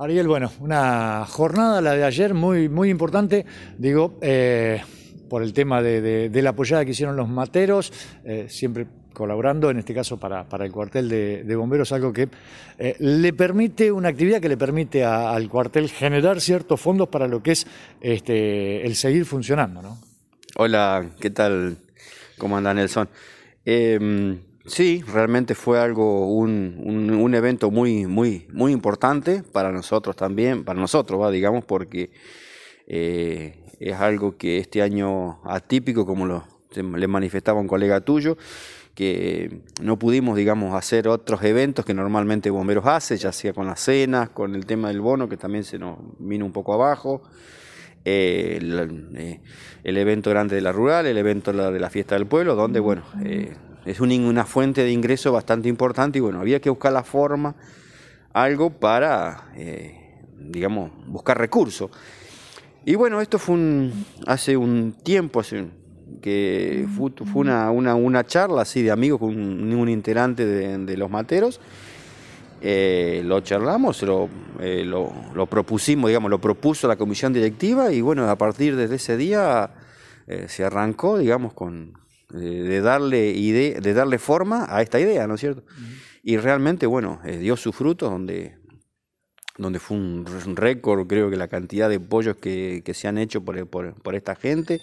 Ariel, bueno, una jornada, la de ayer, muy, muy importante, digo, eh, por el tema de, la apoyada que hicieron los materos, eh, siempre colaborando, en este caso para, el cuartel de, bomberos, algo que eh, le permite, una actividad que le permite al cuartel generar ciertos fondos para lo que es este, el seguir funcionando, ¿no? Hola, ¿qué tal? ¿Cómo anda Nelson? Sí, realmente fue algo, un, evento muy, muy, muy importante para nosotros también, para nosotros, ¿va? digamos, porque eh, es algo que este año atípico, como lo, le manifestaba un colega tuyo, que no pudimos, digamos, hacer otros eventos que normalmente Bomberos hace, ya sea con las cenas, con el tema del bono, que también se nos vino un poco abajo, eh, eh, el, evento grande de la rural, el evento de la fiesta del pueblo, donde, bueno, eh, es una fuente de ingreso bastante importante y, bueno, había que buscar la forma, algo para, digamos, buscar recursos. Y bueno, esto fue un, hace un tiempo, hace que fue, una, una, charla así de amigos con un, integrante de, los materos. Eh, lo charlamos, eh, lo, lo, propusimos, digamos, lo propuso la comisión directiva y bueno, a partir de ese día eh, se arrancó, digamos, con de darle idea, de darle forma a esta idea, ¿no es cierto? Y realmente, bueno, dio sus frutos donde donde fue un, récord, creo que la cantidad de pollos que, se han hecho por, por esta gente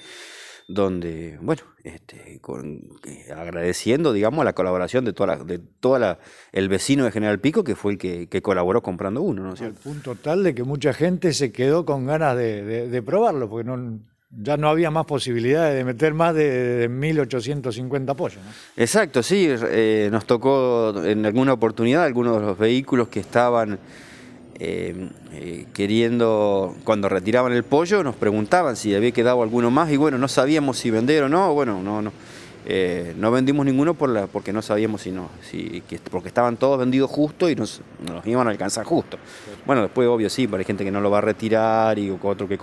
donde, bueno, este, con, eh, agradeciendo, digamos, la colaboración de toda, la, de toda el vecino de General Pico, que fue el que, colaboró comprando uno, ¿no? Al punto tal de que mucha gente se quedó con ganas de, probarlo, porque no, ya no había más posibilidades de meter más de, 1.850 pollos. ¿no? Exacto, sí, eh, nos tocó en alguna oportunidad algunos de los vehículos que estaban eh, eh, queriendo, cuando retiraban el pollo, nos preguntaban si había quedado alguno más y bueno, no sabíamos si vender o no, bueno, no, no. No vendimos ninguno por la, porque no sabíamos si no, si, porque estaban todos vendidos justo y nos, nos iban a alcanzar justo. Bueno, después obvio sí, hay gente que no lo va a retirar y otro que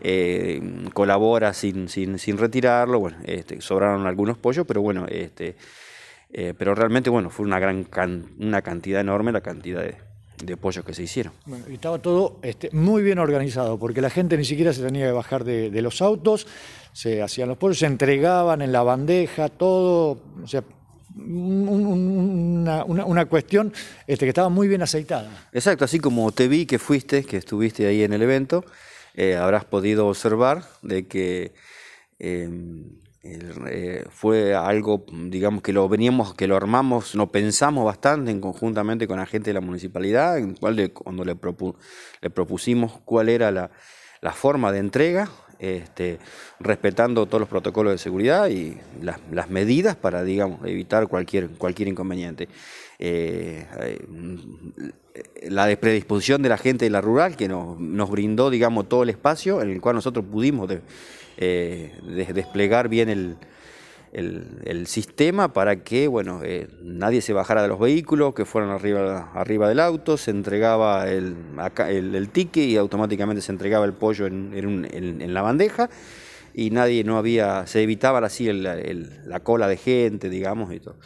colabora, colabora sin, sin, sin, retirarlo, bueno, este, sobraron algunos pollos, pero bueno, este, pero realmente bueno, fue una gran una cantidad enorme la cantidad de, de pollos que se hicieron. Bueno, y estaba todo este, muy bien organizado, porque la gente ni siquiera se tenía que bajar de, los autos, se hacían los pollos, se entregaban en la bandeja, todo, o sea, una, cuestión este, que estaba muy bien aceitada. Exacto, así como te vi que fuiste, que estuviste ahí en el evento, eh, habrás podido observar de que em, eh, fue algo, digamos, que lo veníamos, que lo armamos, lo pensamos bastante en conjuntamente con la gente de la municipalidad, en cual cuando le, le, propusimos cuál era la, forma de entrega, este, respetando todos los protocolos de seguridad y las, medidas para, digamos, evitar cualquier, cualquier inconveniente. Eh, eh, la predisposición de la gente de la rural que nos, brindó, digamos, todo el espacio en el cual nosotros pudimos eh, desplegar bien el, el, sistema para que bueno, eh, nadie se bajara de los vehículos, que fueran arriba, arriba del auto, se entregaba el, el, ticket y automáticamente se entregaba el pollo en, en, la bandeja y nadie no había, se evitaba así la cola de gente, digamos, y todo.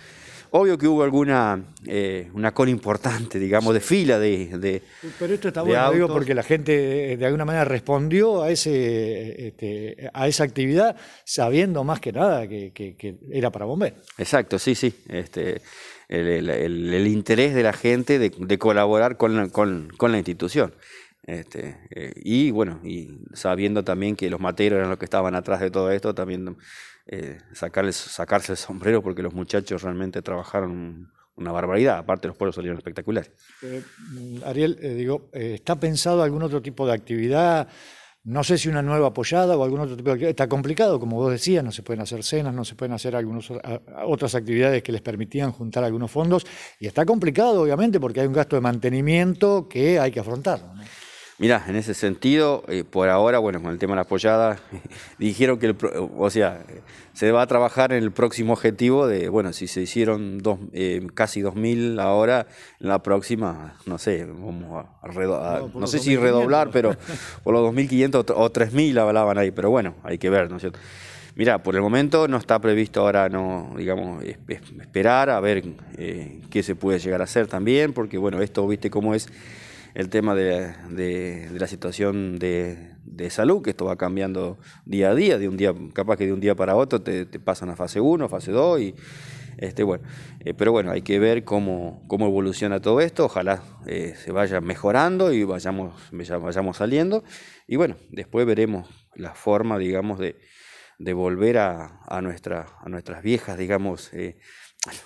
Obvio que hubo alguna eh, una cola importante, digamos, de fila de, Pero esto está bueno, digo, porque la gente eh, de alguna manera respondió a ese este, a esa actividad sabiendo más que nada que, era para bomberos. Exacto, sí, sí. Este, el, interés de la gente de, colaborar con la, con, la institución. Este, eh, y bueno, y sabiendo también que los materos eran los que estaban atrás de todo esto, también eh, sacarles, sacarse el sombrero porque los muchachos realmente trabajaron una barbaridad, aparte los pueblos salieron espectaculares. Eh, Ariel, digo, ¿está pensado algún otro tipo de actividad? No sé si una nueva apoyada o algún otro tipo de actividad. Está complicado, como vos decías, no se pueden hacer cenas, no se pueden hacer algunas otras actividades que les permitían juntar algunos fondos. Y está complicado, obviamente, porque hay un gasto de mantenimiento que hay que afrontar. Mira, en ese sentido, eh, por ahora, bueno, con el tema de la apoyada, dijeron que, el, o sea, se va a trabajar en el próximo objetivo de, bueno, si se hicieron dos, eh, casi 2.000 ahora, en la próxima, no sé, vamos a, no, sé si redoblar, pero por los 2.500 o 3.000 hablaban ahí, pero bueno, hay que ver, ¿no es cierto? Mira, por el momento no está previsto ahora, no, digamos, esperar a ver eh, qué se puede llegar a hacer también, porque bueno, esto, viste cómo es el tema de, la situación de, salud, que esto va cambiando día a día, de un día, capaz que de un día para otro te, pasan a fase 1, fase 2 y este, bueno, eh, pero bueno, hay que ver cómo, cómo evoluciona todo esto, ojalá eh, se vaya mejorando y vayamos, vayamos saliendo. Y bueno, después veremos la forma, digamos, de, de volver a, a, a nuestras viejas, digamos, eh,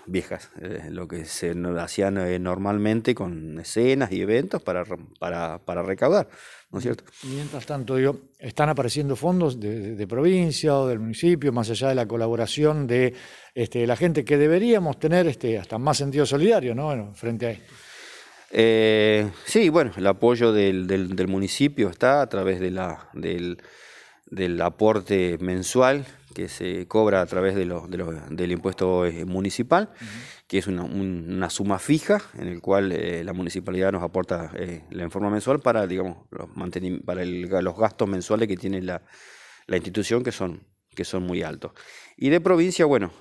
viejas, lo que se hacían normalmente con escenas y eventos para, para, para recaudar. ¿no es cierto? Mientras tanto, digo, están apareciendo fondos de, provincia o del municipio, más allá de la colaboración de este, la gente que deberíamos tener este, hasta más sentido solidario, ¿no? frente a esto. Eh, sí, bueno, el apoyo del, del, municipio está a través de la, del, del aporte mensual que se cobra a través de lo, del impuesto eh, municipal, que es una, suma fija en el cual eh, la municipalidad nos aporta eh, la forma mensual para, digamos, los, para los gastos mensuales que tiene la, institución, que son, que son muy altos. Y de provincia, bueno,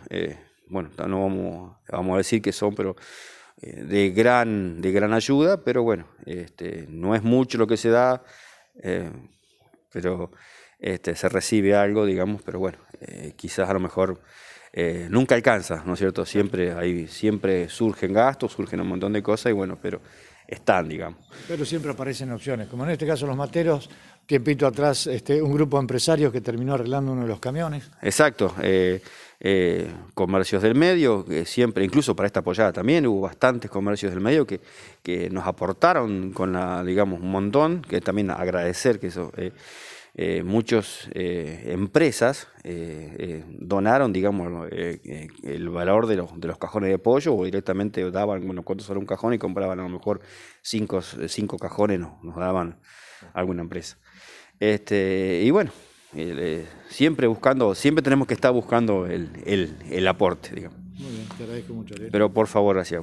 bueno no vamos, vamos a decir que son, pero de gran, de gran ayuda, pero bueno, este, no es mucho lo que se da, pero este, se recibe algo, digamos, pero bueno, eh, quizás a lo mejor eh, nunca alcanza, ¿no es cierto? Siempre, hay, siempre surgen gastos, surgen un montón de cosas y bueno, pero están, digamos. Pero siempre aparecen opciones, como en este caso los materos, tiempito atrás este, un grupo de empresarios que terminó arreglando uno de los camiones. Exacto, eh, comercios del medio, que siempre, incluso para esta apoyada también, hubo bastantes comercios del medio que, que nos aportaron con la, digamos, un montón, que también agradecer que eso... Eh, muchas eh, empresas eh, donaron, digamos, el valor de los, de los, cajones de pollo o directamente daban, bueno, cuánto sale un cajón y compraban a lo mejor cinco, cinco cajones, nos, daban alguna empresa. Este, y bueno, siempre buscando, siempre tenemos que estar buscando el, el, el aporte, digamos. Muy bien, te agradezco mucho. Pero por favor, gracias.